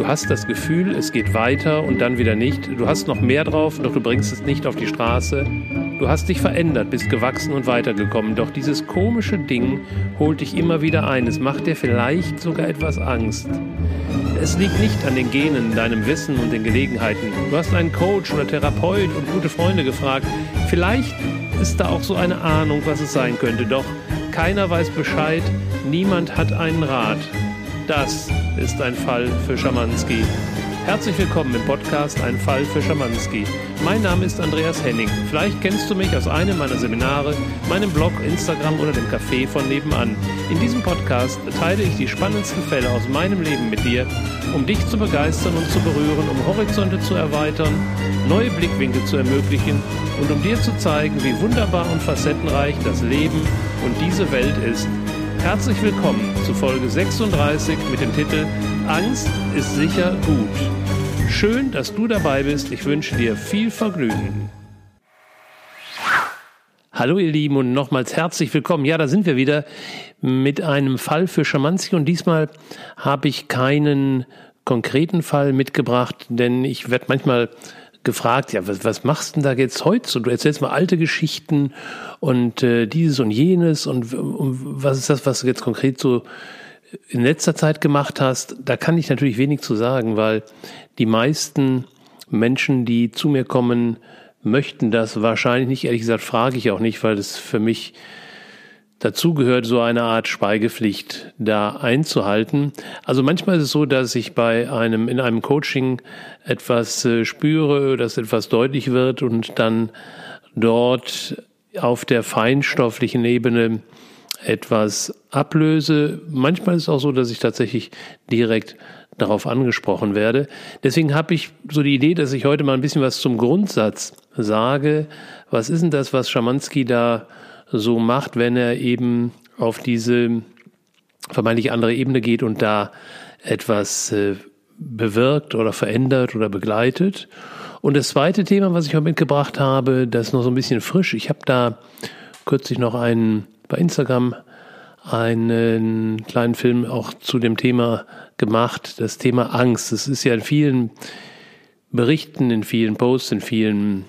Du hast das Gefühl, es geht weiter und dann wieder nicht. Du hast noch mehr drauf, doch du bringst es nicht auf die Straße. Du hast dich verändert, bist gewachsen und weitergekommen. Doch dieses komische Ding holt dich immer wieder ein. Es macht dir vielleicht sogar etwas Angst. Es liegt nicht an den Genen, deinem Wissen und den Gelegenheiten. Du hast einen Coach oder Therapeut und gute Freunde gefragt. Vielleicht ist da auch so eine Ahnung, was es sein könnte. Doch keiner weiß Bescheid, niemand hat einen Rat. Das ist ein Fall für Schamanski. Herzlich willkommen im Podcast Ein Fall für Schamanski. Mein Name ist Andreas Henning. Vielleicht kennst du mich aus einem meiner Seminare, meinem Blog, Instagram oder dem Café von nebenan. In diesem Podcast teile ich die spannendsten Fälle aus meinem Leben mit dir, um dich zu begeistern und zu berühren, um Horizonte zu erweitern, neue Blickwinkel zu ermöglichen und um dir zu zeigen, wie wunderbar und facettenreich das Leben und diese Welt ist. Herzlich willkommen zu Folge 36 mit dem Titel Angst ist sicher gut. Schön, dass du dabei bist. Ich wünsche dir viel Vergnügen. Hallo ihr Lieben und nochmals herzlich willkommen. Ja, da sind wir wieder mit einem Fall für Schamanski und diesmal habe ich keinen konkreten Fall mitgebracht, denn ich werde manchmal gefragt, ja, was, was machst denn da jetzt heute? So, du erzählst mal alte Geschichten und äh, dieses und jenes und, und was ist das, was du jetzt konkret so in letzter Zeit gemacht hast? Da kann ich natürlich wenig zu sagen, weil die meisten Menschen, die zu mir kommen, möchten das wahrscheinlich nicht. Ehrlich gesagt frage ich auch nicht, weil das für mich Dazu gehört so eine Art Schweigepflicht da einzuhalten. Also manchmal ist es so, dass ich bei einem, in einem Coaching etwas äh, spüre, dass etwas deutlich wird und dann dort auf der feinstofflichen Ebene etwas ablöse. Manchmal ist es auch so, dass ich tatsächlich direkt darauf angesprochen werde. Deswegen habe ich so die Idee, dass ich heute mal ein bisschen was zum Grundsatz sage. Was ist denn das, was Schamanski da so macht, wenn er eben auf diese vermeintlich andere Ebene geht und da etwas äh, bewirkt oder verändert oder begleitet. Und das zweite Thema, was ich heute mitgebracht habe, das ist noch so ein bisschen frisch. Ich habe da kürzlich noch einen bei Instagram einen kleinen Film auch zu dem Thema gemacht, das Thema Angst. Das ist ja in vielen Berichten, in vielen Posts, in vielen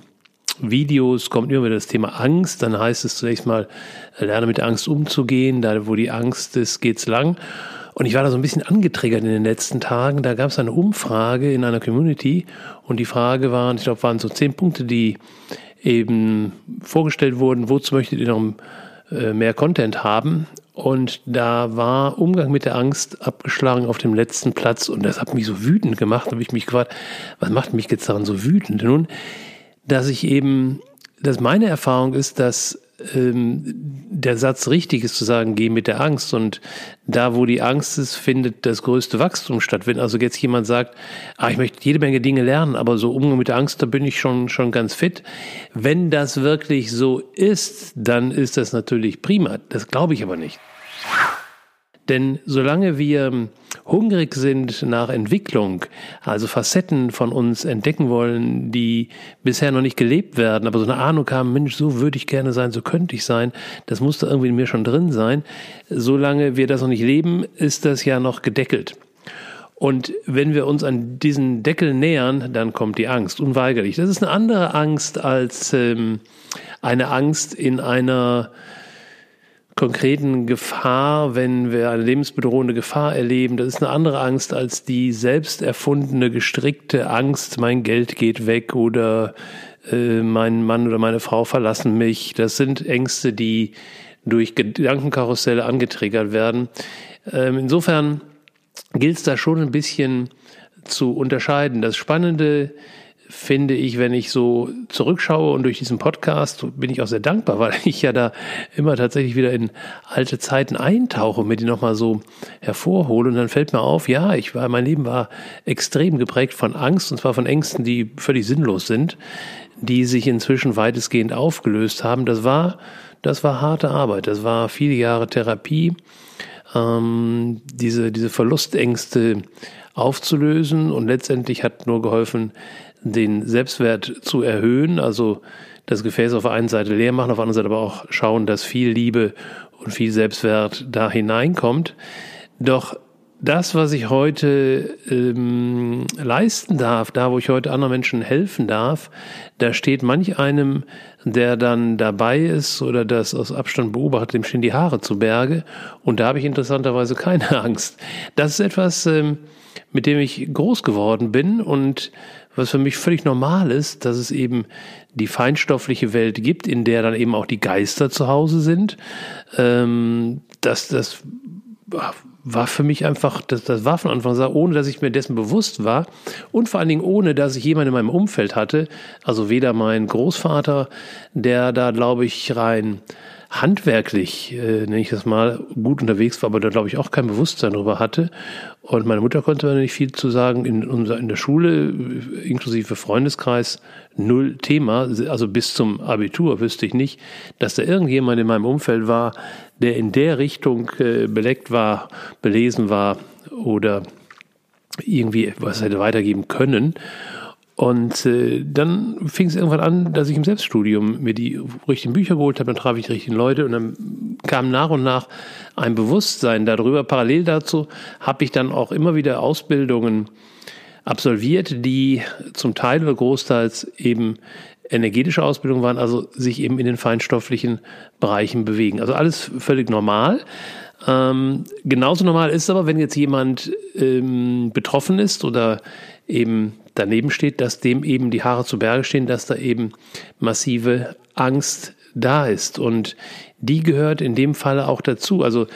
Videos kommt immer wieder das Thema Angst. Dann heißt es zunächst mal, äh, lerne mit Angst umzugehen. Da, wo die Angst ist, geht's lang. Und ich war da so ein bisschen angetriggert in den letzten Tagen. Da gab es eine Umfrage in einer Community und die Frage waren, ich glaube, waren so zehn Punkte, die eben vorgestellt wurden. Wozu möchtet ihr noch äh, mehr Content haben? Und da war Umgang mit der Angst abgeschlagen auf dem letzten Platz. Und das hat mich so wütend gemacht. Da habe ich mich gefragt, was macht mich jetzt daran so wütend? Nun, dass ich eben, dass meine Erfahrung ist, dass ähm, der Satz richtig ist zu sagen, geh mit der Angst und da, wo die Angst ist, findet das größte Wachstum statt. Wenn also jetzt jemand sagt, ah, ich möchte jede Menge Dinge lernen, aber so Umgang mit der Angst, da bin ich schon, schon ganz fit. Wenn das wirklich so ist, dann ist das natürlich prima. Das glaube ich aber nicht. Denn solange wir hungrig sind nach Entwicklung, also Facetten von uns entdecken wollen, die bisher noch nicht gelebt werden, aber so eine Ahnung haben, Mensch, so würde ich gerne sein, so könnte ich sein, das muss da irgendwie in mir schon drin sein. Solange wir das noch nicht leben, ist das ja noch gedeckelt. Und wenn wir uns an diesen Deckel nähern, dann kommt die Angst, unweigerlich. Das ist eine andere Angst als ähm, eine Angst in einer konkreten Gefahr, wenn wir eine lebensbedrohende Gefahr erleben, das ist eine andere Angst als die selbst erfundene, gestrickte Angst, mein Geld geht weg oder äh, mein Mann oder meine Frau verlassen mich. Das sind Ängste, die durch Gedankenkarusselle angetriggert werden. Ähm, insofern gilt es da schon ein bisschen zu unterscheiden. Das Spannende finde ich, wenn ich so zurückschaue und durch diesen Podcast bin ich auch sehr dankbar, weil ich ja da immer tatsächlich wieder in alte Zeiten eintauche, mir die nochmal so hervorhole. Und dann fällt mir auf, ja, ich war, mein Leben war extrem geprägt von Angst und zwar von Ängsten, die völlig sinnlos sind, die sich inzwischen weitestgehend aufgelöst haben. Das war, das war harte Arbeit, das war viele Jahre Therapie, ähm, diese, diese Verlustängste aufzulösen. Und letztendlich hat nur geholfen, den Selbstwert zu erhöhen, also das Gefäß auf der einen Seite leer machen, auf der anderen Seite aber auch schauen, dass viel Liebe und viel Selbstwert da hineinkommt. Doch das, was ich heute ähm, leisten darf, da wo ich heute anderen Menschen helfen darf, da steht manch einem, der dann dabei ist oder das aus Abstand beobachtet, dem stehen die Haare zu Berge. Und da habe ich interessanterweise keine Angst. Das ist etwas, ähm, mit dem ich groß geworden bin und was für mich völlig normal ist, dass es eben die feinstoffliche Welt gibt, in der dann eben auch die Geister zu Hause sind. Ähm, das, das war für mich einfach, das, das war von Anfang an, ohne dass ich mir dessen bewusst war und vor allen Dingen ohne, dass ich jemanden in meinem Umfeld hatte, also weder mein Großvater, der da, glaube ich, rein handwerklich, äh, nenne ich das mal, gut unterwegs war, aber da glaube ich auch kein Bewusstsein darüber hatte. Und meine Mutter konnte mir nicht viel zu sagen. In, unser, in der Schule, inklusive Freundeskreis, null Thema. Also bis zum Abitur wüsste ich nicht, dass da irgendjemand in meinem Umfeld war, der in der Richtung äh, beleckt war, belesen war oder irgendwie was hätte weitergeben können. Und äh, dann fing es irgendwann an, dass ich im Selbststudium mir die richtigen Bücher geholt habe, dann traf ich die richtigen Leute und dann kam nach und nach ein Bewusstsein darüber. Parallel dazu habe ich dann auch immer wieder Ausbildungen absolviert, die zum Teil oder großteils eben energetische Ausbildung waren, also sich eben in den feinstofflichen Bereichen bewegen. Also alles völlig normal. Ähm, genauso normal ist aber, wenn jetzt jemand ähm, betroffen ist oder eben daneben steht, dass dem eben die Haare zu Berge stehen, dass da eben massive Angst da ist. Und die gehört in dem Falle auch dazu. Also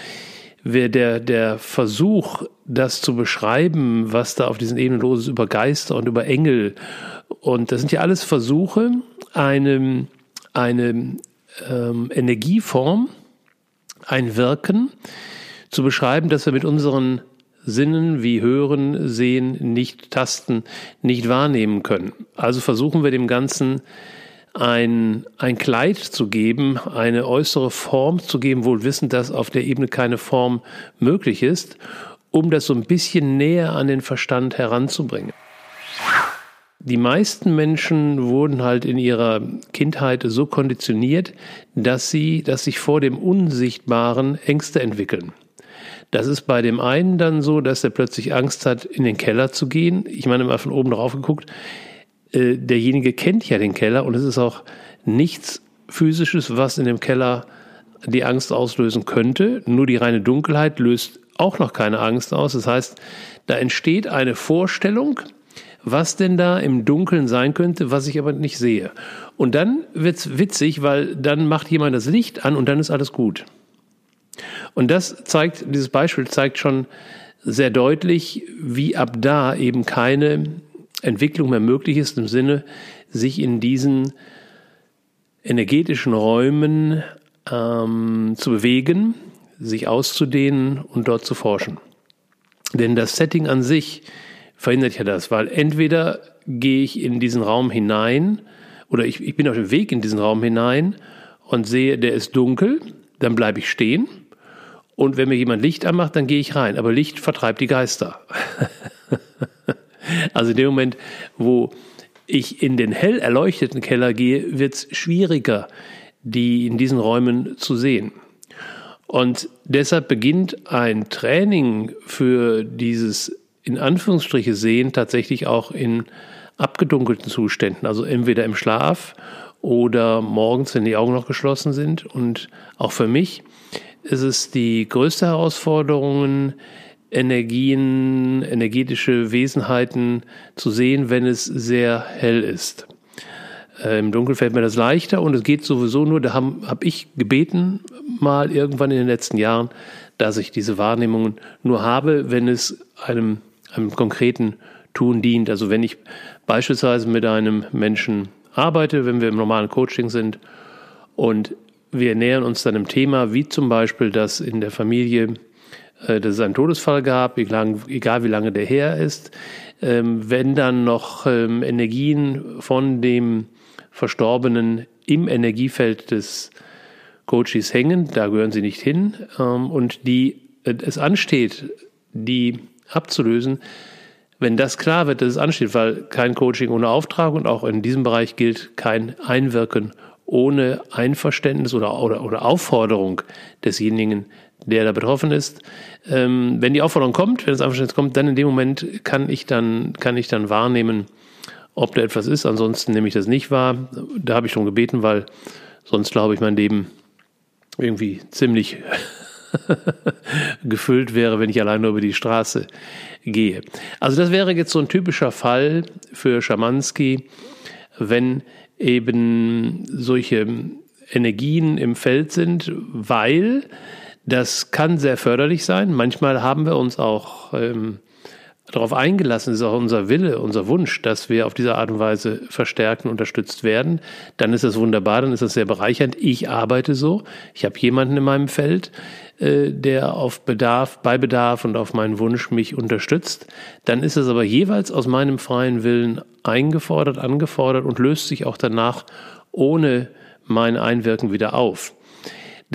wer der, der Versuch, das zu beschreiben, was da auf diesen Ebenen los ist, über Geister und über Engel, und das sind ja alles Versuche, eine, eine ähm, Energieform, ein Wirken zu beschreiben, dass wir mit unseren Sinnen wie Hören, Sehen, nicht tasten, nicht wahrnehmen können. Also versuchen wir dem Ganzen ein, ein Kleid zu geben, eine äußere Form zu geben, wohl wissend, dass auf der Ebene keine Form möglich ist, um das so ein bisschen näher an den Verstand heranzubringen. Die meisten Menschen wurden halt in ihrer Kindheit so konditioniert, dass sie, dass sich vor dem Unsichtbaren Ängste entwickeln. Das ist bei dem einen dann so, dass er plötzlich Angst hat, in den Keller zu gehen. Ich meine, mal von oben drauf geguckt, äh, derjenige kennt ja den Keller und es ist auch nichts Physisches, was in dem Keller die Angst auslösen könnte. Nur die reine Dunkelheit löst auch noch keine Angst aus. Das heißt, da entsteht eine Vorstellung, was denn da im Dunkeln sein könnte, was ich aber nicht sehe. Und dann wird's witzig, weil dann macht jemand das Licht an und dann ist alles gut. Und das zeigt, dieses Beispiel zeigt schon sehr deutlich, wie ab da eben keine Entwicklung mehr möglich ist im Sinne, sich in diesen energetischen Räumen ähm, zu bewegen, sich auszudehnen und dort zu forschen. Denn das Setting an sich verhindert ja das, weil entweder gehe ich in diesen Raum hinein oder ich, ich bin auf dem Weg in diesen Raum hinein und sehe, der ist dunkel, dann bleibe ich stehen und wenn mir jemand Licht anmacht, dann gehe ich rein. Aber Licht vertreibt die Geister. also in dem Moment, wo ich in den hell erleuchteten Keller gehe, wird es schwieriger, die in diesen Räumen zu sehen. Und deshalb beginnt ein Training für dieses in Anführungsstriche Sehen tatsächlich auch in abgedunkelten Zuständen, also entweder im Schlaf oder morgens, wenn die Augen noch geschlossen sind. Und auch für mich ist es die größte Herausforderung, Energien, energetische Wesenheiten zu sehen, wenn es sehr hell ist. Äh, Im Dunkeln fällt mir das leichter und es geht sowieso nur, da habe hab ich gebeten, mal irgendwann in den letzten Jahren, dass ich diese Wahrnehmungen nur habe, wenn es einem, einem konkreten Tun dient. Also wenn ich beispielsweise mit einem Menschen arbeite, wenn wir im normalen Coaching sind und wir nähern uns dann einem Thema, wie zum Beispiel, dass in der Familie äh, dass es einen Todesfall gab, egal, wie lange der her ist. Ähm, wenn dann noch ähm, Energien von dem Verstorbenen im Energiefeld des Coaches hängen, da gehören sie nicht hin, ähm, und die äh, es ansteht, die abzulösen, wenn das klar wird, dass es ansteht, weil kein Coaching ohne Auftrag und auch in diesem Bereich gilt kein Einwirken ohne Einverständnis oder, oder, oder Aufforderung desjenigen, der da betroffen ist. Ähm, wenn die Aufforderung kommt, wenn das Einverständnis kommt, dann in dem Moment kann ich dann, kann ich dann wahrnehmen, ob da etwas ist. Ansonsten nehme ich das nicht wahr. Da habe ich darum gebeten, weil sonst glaube ich, mein Leben irgendwie ziemlich gefüllt wäre, wenn ich allein nur über die Straße gehe. Also das wäre jetzt so ein typischer Fall für Schamanski, wenn eben solche Energien im Feld sind, weil das kann sehr förderlich sein. Manchmal haben wir uns auch ähm, darauf eingelassen, ist auch unser Wille, unser Wunsch, dass wir auf diese Art und Weise verstärkt und unterstützt werden. Dann ist das wunderbar, dann ist das sehr bereichernd. Ich arbeite so. Ich habe jemanden in meinem Feld, äh, der auf Bedarf, bei Bedarf und auf meinen Wunsch mich unterstützt. Dann ist es aber jeweils aus meinem freien Willen eingefordert, angefordert und löst sich auch danach ohne mein Einwirken wieder auf.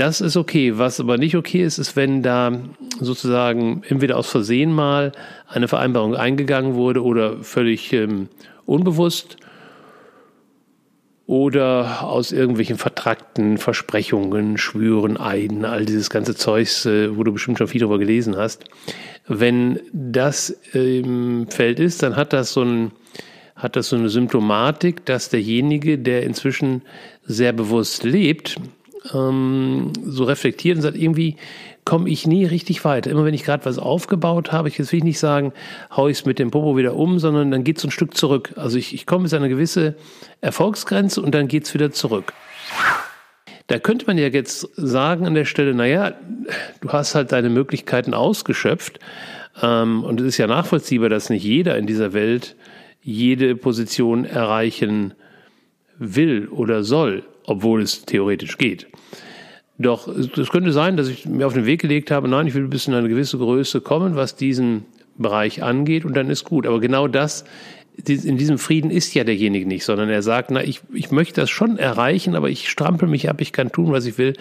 Das ist okay. Was aber nicht okay ist, ist, wenn da sozusagen entweder aus Versehen mal eine Vereinbarung eingegangen wurde oder völlig ähm, unbewusst oder aus irgendwelchen vertrackten Versprechungen, Schwüren, Eiden, all dieses ganze Zeugs, äh, wo du bestimmt schon viel darüber gelesen hast. Wenn das im Feld ist, dann hat das so ein hat das so eine Symptomatik, dass derjenige, der inzwischen sehr bewusst lebt, ähm, so reflektiert und sagt, irgendwie komme ich nie richtig weiter. Immer wenn ich gerade was aufgebaut habe, ich jetzt will ich nicht sagen, hau ich es mit dem Popo wieder um, sondern dann geht es ein Stück zurück. Also ich, ich komme bis eine gewisse Erfolgsgrenze und dann geht es wieder zurück. Da könnte man ja jetzt sagen an der Stelle, naja, du hast halt deine Möglichkeiten ausgeschöpft. Ähm, und es ist ja nachvollziehbar, dass nicht jeder in dieser Welt jede Position erreichen will oder soll, obwohl es theoretisch geht. Doch es könnte sein, dass ich mir auf den Weg gelegt habe, nein, ich will bis in eine gewisse Größe kommen, was diesen Bereich angeht, und dann ist gut. Aber genau das, in diesem Frieden ist ja derjenige nicht, sondern er sagt, na, ich, ich möchte das schon erreichen, aber ich strampel mich ab, ich kann tun, was ich will.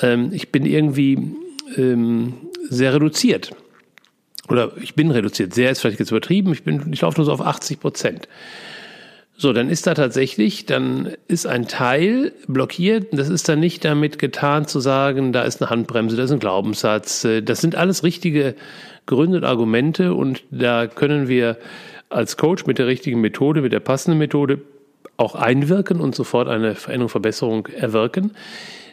Ähm, ich bin irgendwie ähm, sehr reduziert. Oder ich bin reduziert. Sehr ist vielleicht jetzt übertrieben. Ich bin, ich laufe nur so auf 80 Prozent. So, dann ist da tatsächlich, dann ist ein Teil blockiert. Das ist dann nicht damit getan zu sagen, da ist eine Handbremse, da ist ein Glaubenssatz. Das sind alles richtige Gründe und Argumente und da können wir als Coach mit der richtigen Methode, mit der passenden Methode auch einwirken und sofort eine Veränderung, Verbesserung erwirken.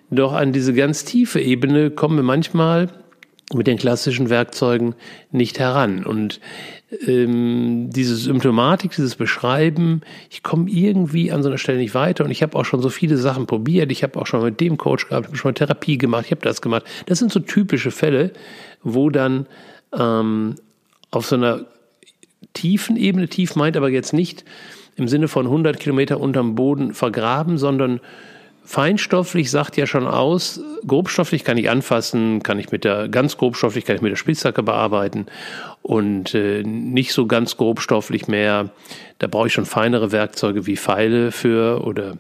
Doch an diese ganz tiefe Ebene kommen wir manchmal mit den klassischen Werkzeugen nicht heran. Und ähm, diese Symptomatik, dieses Beschreiben, ich komme irgendwie an so einer Stelle nicht weiter und ich habe auch schon so viele Sachen probiert. Ich habe auch schon mit dem Coach gehabt, ich habe schon mal Therapie gemacht, ich habe das gemacht. Das sind so typische Fälle, wo dann ähm, auf so einer tiefen Ebene, tief meint aber jetzt nicht im Sinne von 100 Kilometer unterm Boden vergraben, sondern Feinstofflich sagt ja schon aus, grobstofflich kann ich anfassen, kann ich mit der, ganz grobstofflich kann ich mit der Spitzhacke bearbeiten und äh, nicht so ganz grobstofflich mehr, da brauche ich schon feinere Werkzeuge wie Pfeile für oder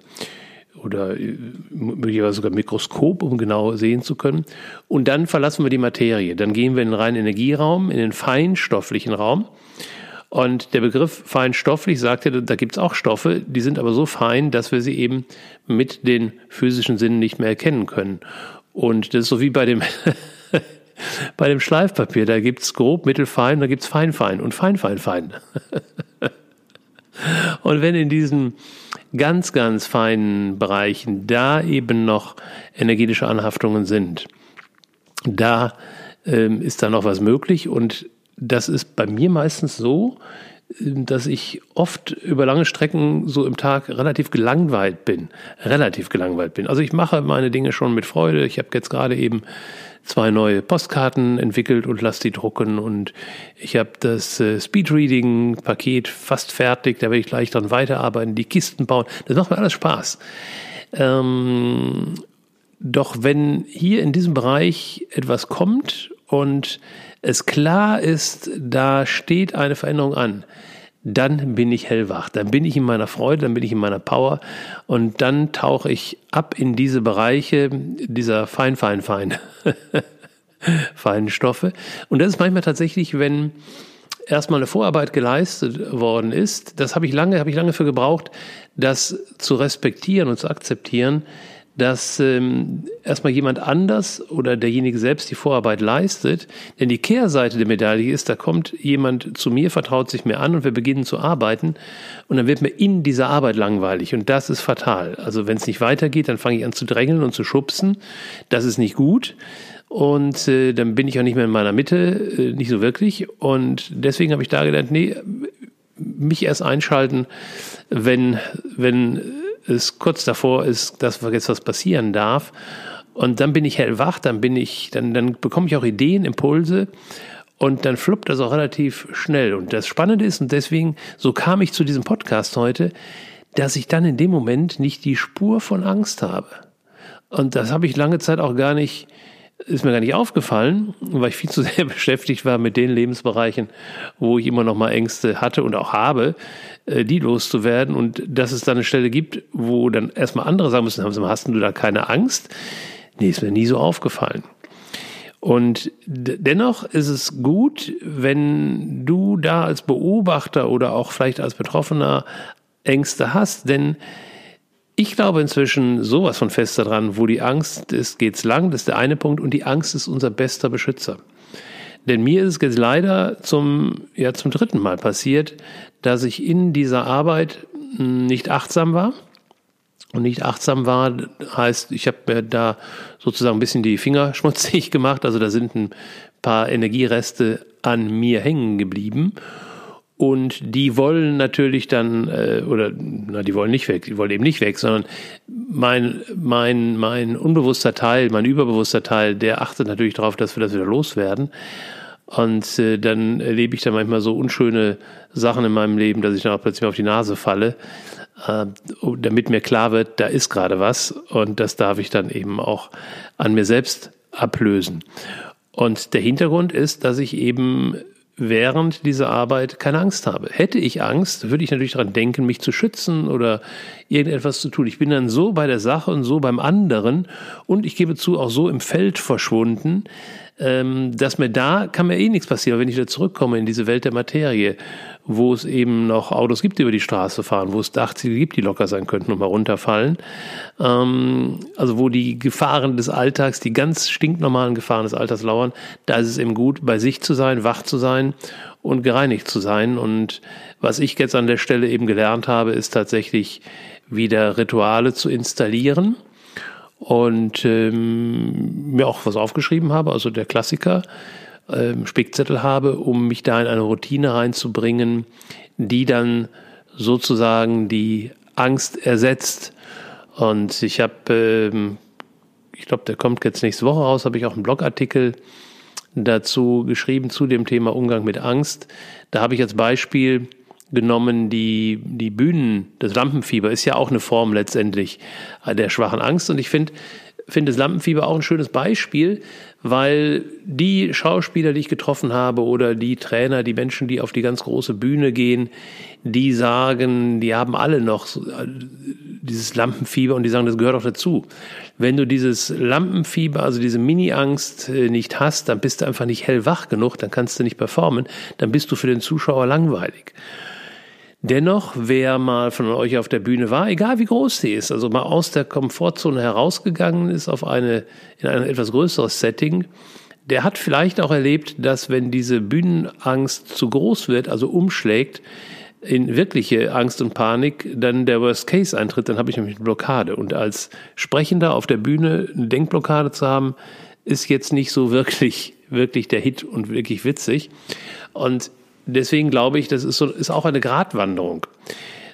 oder äh, möglicherweise sogar Mikroskop, um genau sehen zu können. Und dann verlassen wir die Materie. Dann gehen wir in den reinen Energieraum, in den feinstofflichen Raum. Und der Begriff feinstofflich sagte, da gibt es auch Stoffe, die sind aber so fein, dass wir sie eben mit den physischen Sinnen nicht mehr erkennen können. Und das ist so wie bei dem, bei dem Schleifpapier. Da gibt es grob, mittelfein, da gibt es fein, fein und fein, fein, fein. und wenn in diesen ganz, ganz feinen Bereichen da eben noch energetische Anhaftungen sind, da ähm, ist da noch was möglich und das ist bei mir meistens so, dass ich oft über lange Strecken so im Tag relativ gelangweilt bin. Relativ gelangweilt bin. Also ich mache meine Dinge schon mit Freude. Ich habe jetzt gerade eben zwei neue Postkarten entwickelt und lasse die drucken und ich habe das äh, Speedreading-Paket fast fertig. Da werde ich gleich dran weiterarbeiten, die Kisten bauen. Das macht mir alles Spaß. Ähm, doch wenn hier in diesem Bereich etwas kommt und es klar ist, da steht eine Veränderung an, dann bin ich hellwach, dann bin ich in meiner Freude, dann bin ich in meiner Power. Und dann tauche ich ab in diese Bereiche dieser fein, fein, fein, feinen Stoffe. Und das ist manchmal tatsächlich, wenn erstmal eine Vorarbeit geleistet worden ist, das habe ich lange, habe ich lange für gebraucht, das zu respektieren und zu akzeptieren, dass ähm, erstmal jemand anders oder derjenige selbst die Vorarbeit leistet. Denn die Kehrseite der Medaille ist, da kommt jemand zu mir, vertraut sich mir an und wir beginnen zu arbeiten und dann wird mir in dieser Arbeit langweilig und das ist fatal. Also wenn es nicht weitergeht, dann fange ich an zu drängeln und zu schubsen. Das ist nicht gut. Und äh, dann bin ich auch nicht mehr in meiner Mitte, äh, nicht so wirklich. Und deswegen habe ich da gelernt, nee, mich erst einschalten, wenn, wenn es kurz davor ist, dass jetzt was passieren darf. Und dann bin ich hellwach, dann bin ich, dann, dann bekomme ich auch Ideen, Impulse und dann fluppt das auch relativ schnell. Und das Spannende ist, und deswegen, so kam ich zu diesem Podcast heute, dass ich dann in dem Moment nicht die Spur von Angst habe. Und das habe ich lange Zeit auch gar nicht ist mir gar nicht aufgefallen, weil ich viel zu sehr beschäftigt war mit den Lebensbereichen, wo ich immer noch mal Ängste hatte und auch habe, äh, die loszuwerden und dass es da eine Stelle gibt, wo dann erstmal andere sagen müssen, hast du da keine Angst? Nee, ist mir nie so aufgefallen. Und dennoch ist es gut, wenn du da als Beobachter oder auch vielleicht als Betroffener Ängste hast, denn ich glaube inzwischen sowas von fest daran, wo die Angst ist, geht's lang, das ist der eine Punkt, und die Angst ist unser bester Beschützer. Denn mir ist es jetzt leider zum, ja, zum dritten Mal passiert, dass ich in dieser Arbeit nicht achtsam war. Und nicht achtsam war, heißt, ich habe mir da sozusagen ein bisschen die Finger schmutzig gemacht. Also da sind ein paar Energiereste an mir hängen geblieben. Und die wollen natürlich dann, äh, oder na, die wollen nicht weg, die wollen eben nicht weg, sondern mein, mein, mein unbewusster Teil, mein überbewusster Teil, der achtet natürlich darauf, dass wir das wieder loswerden. Und äh, dann erlebe ich da manchmal so unschöne Sachen in meinem Leben, dass ich dann auch plötzlich auf die Nase falle, äh, damit mir klar wird, da ist gerade was und das darf ich dann eben auch an mir selbst ablösen. Und der Hintergrund ist, dass ich eben während dieser Arbeit keine Angst habe. Hätte ich Angst, würde ich natürlich daran denken, mich zu schützen oder irgendetwas zu tun. Ich bin dann so bei der Sache und so beim anderen und ich gebe zu, auch so im Feld verschwunden, ähm, dass mir da kann mir eh nichts passieren, wenn ich wieder zurückkomme in diese Welt der Materie, wo es eben noch Autos gibt, die über die Straße fahren, wo es Dachziele gibt, die locker sein könnten und mal runterfallen. Ähm, also wo die Gefahren des Alltags, die ganz stinknormalen Gefahren des Alltags lauern, da ist es eben gut, bei sich zu sein, wach zu sein und gereinigt zu sein. Und was ich jetzt an der Stelle eben gelernt habe, ist tatsächlich wieder Rituale zu installieren und ähm, mir auch was aufgeschrieben habe, also der Klassiker, ähm, Spickzettel habe, um mich da in eine Routine reinzubringen, die dann sozusagen die Angst ersetzt. Und ich habe, ähm, ich glaube, der kommt jetzt nächste Woche raus, habe ich auch einen Blogartikel dazu geschrieben zu dem Thema Umgang mit Angst. Da habe ich als Beispiel genommen, die, die Bühnen, das Lampenfieber ist ja auch eine Form letztendlich der schwachen Angst. Und ich finde, finde das Lampenfieber auch ein schönes Beispiel, weil die Schauspieler, die ich getroffen habe oder die Trainer, die Menschen, die auf die ganz große Bühne gehen, die sagen, die haben alle noch dieses Lampenfieber und die sagen, das gehört auch dazu. Wenn du dieses Lampenfieber, also diese Mini-Angst äh, nicht hast, dann bist du einfach nicht hellwach genug, dann kannst du nicht performen, dann bist du für den Zuschauer langweilig. Dennoch, wer mal von euch auf der Bühne war, egal wie groß sie ist, also mal aus der Komfortzone herausgegangen ist auf eine, in ein etwas größeres Setting, der hat vielleicht auch erlebt, dass wenn diese Bühnenangst zu groß wird, also umschlägt, in wirkliche Angst und Panik dann der Worst Case eintritt, dann habe ich nämlich eine Blockade. Und als Sprechender auf der Bühne eine Denkblockade zu haben, ist jetzt nicht so wirklich, wirklich der Hit und wirklich witzig. Und deswegen glaube ich, das ist, so, ist auch eine Gratwanderung.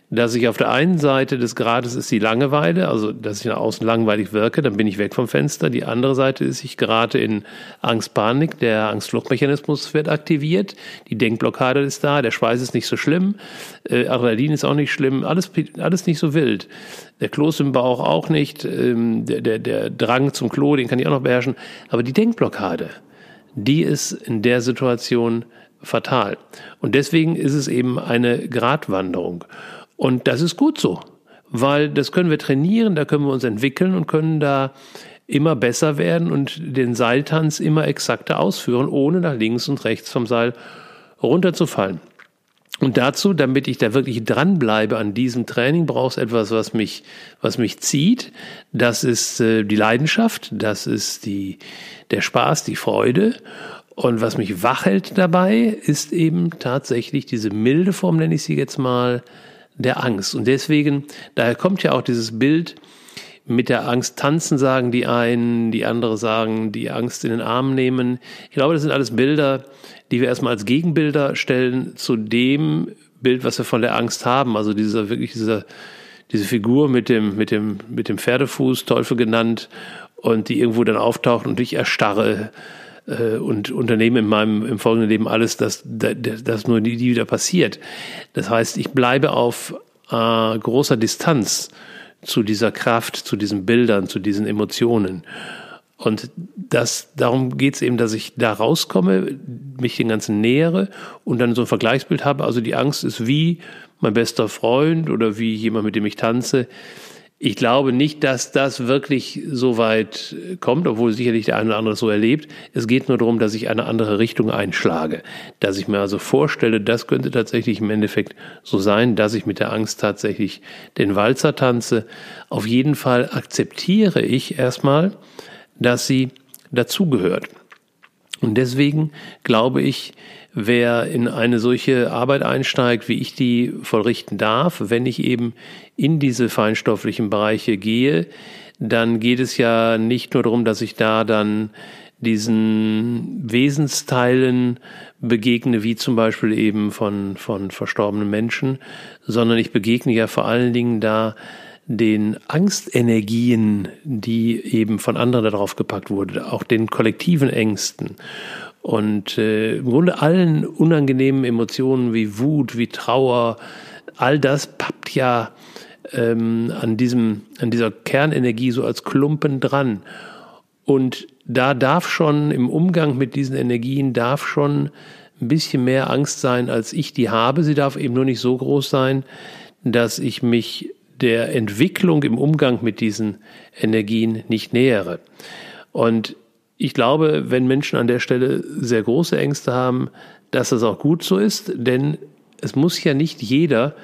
Dass ich auf der einen Seite des Grades ist die Langeweile, also dass ich nach außen langweilig wirke, dann bin ich weg vom Fenster. Die andere Seite ist, ich gerate in Angst, Panik, der Angstfluchtmechanismus wird aktiviert, die Denkblockade ist da, der Schweiß ist nicht so schlimm, äh, Adrenalin ist auch nicht schlimm, alles, alles nicht so wild. Der Kloß im Bauch auch nicht, ähm, der, der, der Drang zum Klo, den kann ich auch noch beherrschen. Aber die Denkblockade, die ist in der Situation fatal. Und deswegen ist es eben eine Gratwanderung. Und das ist gut so, weil das können wir trainieren, da können wir uns entwickeln und können da immer besser werden und den Seiltanz immer exakter ausführen, ohne nach links und rechts vom Seil runterzufallen. Und dazu, damit ich da wirklich dranbleibe an diesem Training, brauchst etwas, was mich, was mich zieht. Das ist äh, die Leidenschaft, das ist die, der Spaß, die Freude. Und was mich wach hält dabei, ist eben tatsächlich diese milde Form, nenne ich sie jetzt mal, der Angst. Und deswegen, daher kommt ja auch dieses Bild, mit der Angst tanzen, sagen die einen, die andere sagen, die Angst in den Arm nehmen. Ich glaube, das sind alles Bilder, die wir erstmal als Gegenbilder stellen zu dem Bild, was wir von der Angst haben. Also dieser wirklich dieser diese Figur mit dem mit dem mit dem Pferdefuß, Teufel genannt, und die irgendwo dann auftaucht und ich erstarre äh, und unternehme in meinem im folgenden Leben alles, dass das nur nie wieder passiert. Das heißt, ich bleibe auf äh, großer Distanz zu dieser Kraft, zu diesen Bildern, zu diesen Emotionen. Und das, darum geht es eben, dass ich da rauskomme, mich den ganzen nähere und dann so ein Vergleichsbild habe. Also die Angst ist wie mein bester Freund oder wie jemand, mit dem ich tanze. Ich glaube nicht, dass das wirklich so weit kommt, obwohl sicherlich der eine oder andere so erlebt. Es geht nur darum, dass ich eine andere Richtung einschlage. Dass ich mir also vorstelle, das könnte tatsächlich im Endeffekt so sein, dass ich mit der Angst tatsächlich den Walzer tanze. Auf jeden Fall akzeptiere ich erstmal, dass sie dazugehört. Und deswegen glaube ich, wer in eine solche Arbeit einsteigt, wie ich die vollrichten darf, wenn ich eben in diese feinstofflichen Bereiche gehe, dann geht es ja nicht nur darum, dass ich da dann diesen Wesensteilen begegne, wie zum Beispiel eben von, von verstorbenen Menschen, sondern ich begegne ja vor allen Dingen da den Angstenergien, die eben von anderen darauf gepackt wurde, auch den kollektiven Ängsten und äh, im Grunde allen unangenehmen Emotionen wie Wut, wie Trauer, all das pappt ja ähm, an diesem, an dieser Kernenergie so als Klumpen dran. Und da darf schon im Umgang mit diesen Energien darf schon ein bisschen mehr Angst sein, als ich die habe. Sie darf eben nur nicht so groß sein, dass ich mich der Entwicklung im Umgang mit diesen Energien nicht nähere. Und ich glaube, wenn Menschen an der Stelle sehr große Ängste haben, dass das auch gut so ist, denn es muss ja nicht jeder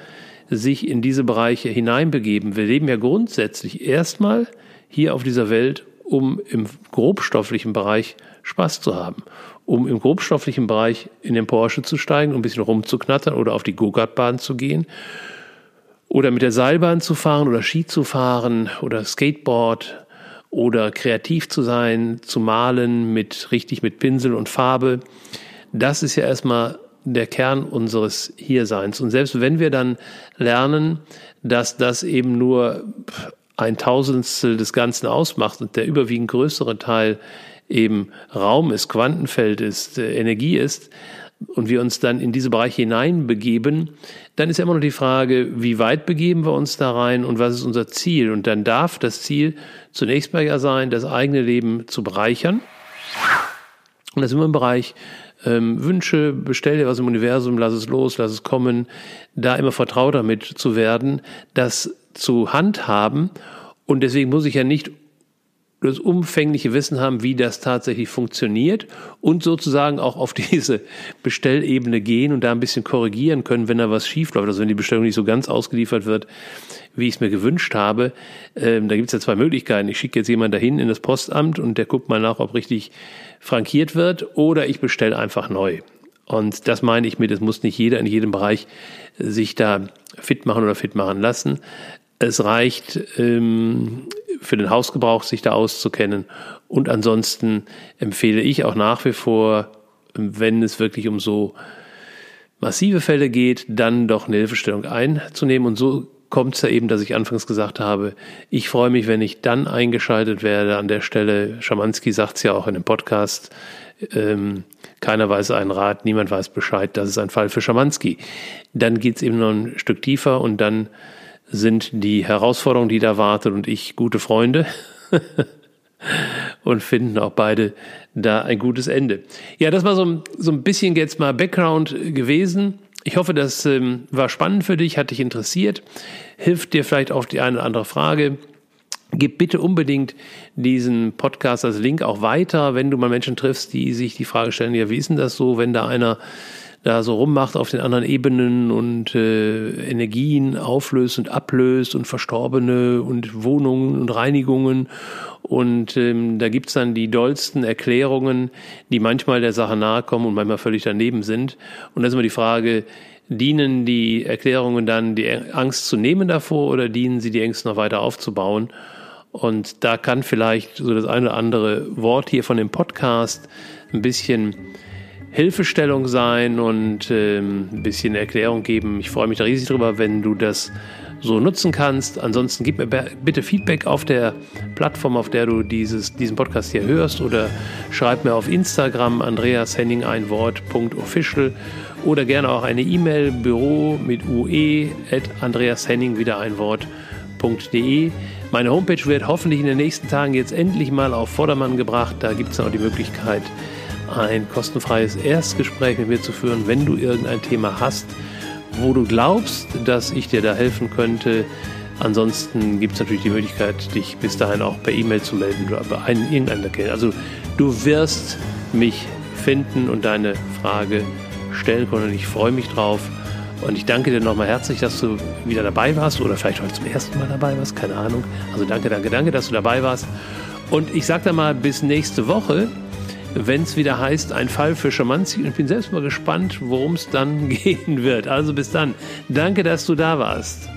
sich in diese Bereiche hineinbegeben. Wir leben ja grundsätzlich erstmal hier auf dieser Welt, um im grobstofflichen Bereich Spaß zu haben, um im grobstofflichen Bereich in den Porsche zu steigen, um ein bisschen rumzuknattern oder auf die Go-Kart-Bahn zu gehen oder mit der Seilbahn zu fahren oder Ski zu fahren oder Skateboard oder kreativ zu sein, zu malen mit richtig mit Pinsel und Farbe. Das ist ja erstmal der Kern unseres Hierseins. Und selbst wenn wir dann lernen, dass das eben nur ein Tausendstel des Ganzen ausmacht und der überwiegend größere Teil eben Raum ist, Quantenfeld ist, äh, Energie ist, und wir uns dann in diese Bereiche hineinbegeben, dann ist ja immer noch die Frage, wie weit begeben wir uns da rein und was ist unser Ziel? Und dann darf das Ziel zunächst mal ja sein, das eigene Leben zu bereichern. Und das ist immer im Bereich ähm, Wünsche, bestell dir was im Universum, lass es los, lass es kommen, da immer vertraut damit zu werden, das zu handhaben. Und deswegen muss ich ja nicht das umfängliche Wissen haben, wie das tatsächlich funktioniert und sozusagen auch auf diese Bestellebene gehen und da ein bisschen korrigieren können, wenn da was schiefläuft, also wenn die Bestellung nicht so ganz ausgeliefert wird, wie ich es mir gewünscht habe. Ähm, da gibt es ja zwei Möglichkeiten. Ich schicke jetzt jemanden dahin in das Postamt und der guckt mal nach, ob richtig frankiert wird oder ich bestelle einfach neu. Und das meine ich mit, es muss nicht jeder in jedem Bereich sich da fit machen oder fit machen lassen. Es reicht ähm, für den Hausgebrauch sich da auszukennen. Und ansonsten empfehle ich auch nach wie vor, wenn es wirklich um so massive Fälle geht, dann doch eine Hilfestellung einzunehmen. Und so kommt es ja eben, dass ich anfangs gesagt habe, ich freue mich, wenn ich dann eingeschaltet werde an der Stelle. Schamanski sagt es ja auch in dem Podcast. Ähm, keiner weiß einen Rat, niemand weiß Bescheid, das ist ein Fall für Schamanski. Dann geht es eben noch ein Stück tiefer und dann sind die Herausforderungen, die da wartet und ich gute Freunde und finden auch beide da ein gutes Ende. Ja, das war so, so ein bisschen jetzt mal Background gewesen. Ich hoffe, das ähm, war spannend für dich, hat dich interessiert, hilft dir vielleicht auf die eine oder andere Frage. Gib bitte unbedingt diesen Podcast als Link auch weiter, wenn du mal Menschen triffst, die sich die Frage stellen, ja, wie ist denn das so, wenn da einer da so rummacht auf den anderen Ebenen und äh, Energien auflöst und ablöst und Verstorbene und Wohnungen und Reinigungen. Und ähm, da gibt's dann die dollsten Erklärungen, die manchmal der Sache nahe kommen und manchmal völlig daneben sind. Und da ist immer die Frage, dienen die Erklärungen dann die Angst zu nehmen davor oder dienen sie die Ängste noch weiter aufzubauen? Und da kann vielleicht so das eine oder andere Wort hier von dem Podcast ein bisschen Hilfestellung sein und ähm, ein bisschen Erklärung geben. Ich freue mich da riesig drüber, wenn du das so nutzen kannst. Ansonsten gib mir bitte Feedback auf der Plattform, auf der du dieses, diesen Podcast hier hörst oder schreib mir auf Instagram Andreas Henning ein Wort.official oder gerne auch eine E-Mail büro mit ue at Andreas Henning wieder ein Wort.de. Meine Homepage wird hoffentlich in den nächsten Tagen jetzt endlich mal auf Vordermann gebracht. Da gibt es auch die Möglichkeit, ein kostenfreies Erstgespräch mit mir zu führen, wenn du irgendein Thema hast, wo du glaubst, dass ich dir da helfen könnte. Ansonsten gibt es natürlich die Möglichkeit, dich bis dahin auch per E-Mail zu melden oder bei einem, irgendeiner Quelle. Also du wirst mich finden und deine Frage stellen können. Und ich freue mich drauf. Und ich danke dir nochmal herzlich, dass du wieder dabei warst oder vielleicht heute zum ersten Mal dabei warst, keine Ahnung. Also danke, danke, danke, dass du dabei warst. Und ich sage dann mal bis nächste Woche wenn es wieder heißt, ein Fall für Schamanzi. Und ich bin selbst mal gespannt, worum es dann gehen wird. Also bis dann. Danke, dass du da warst.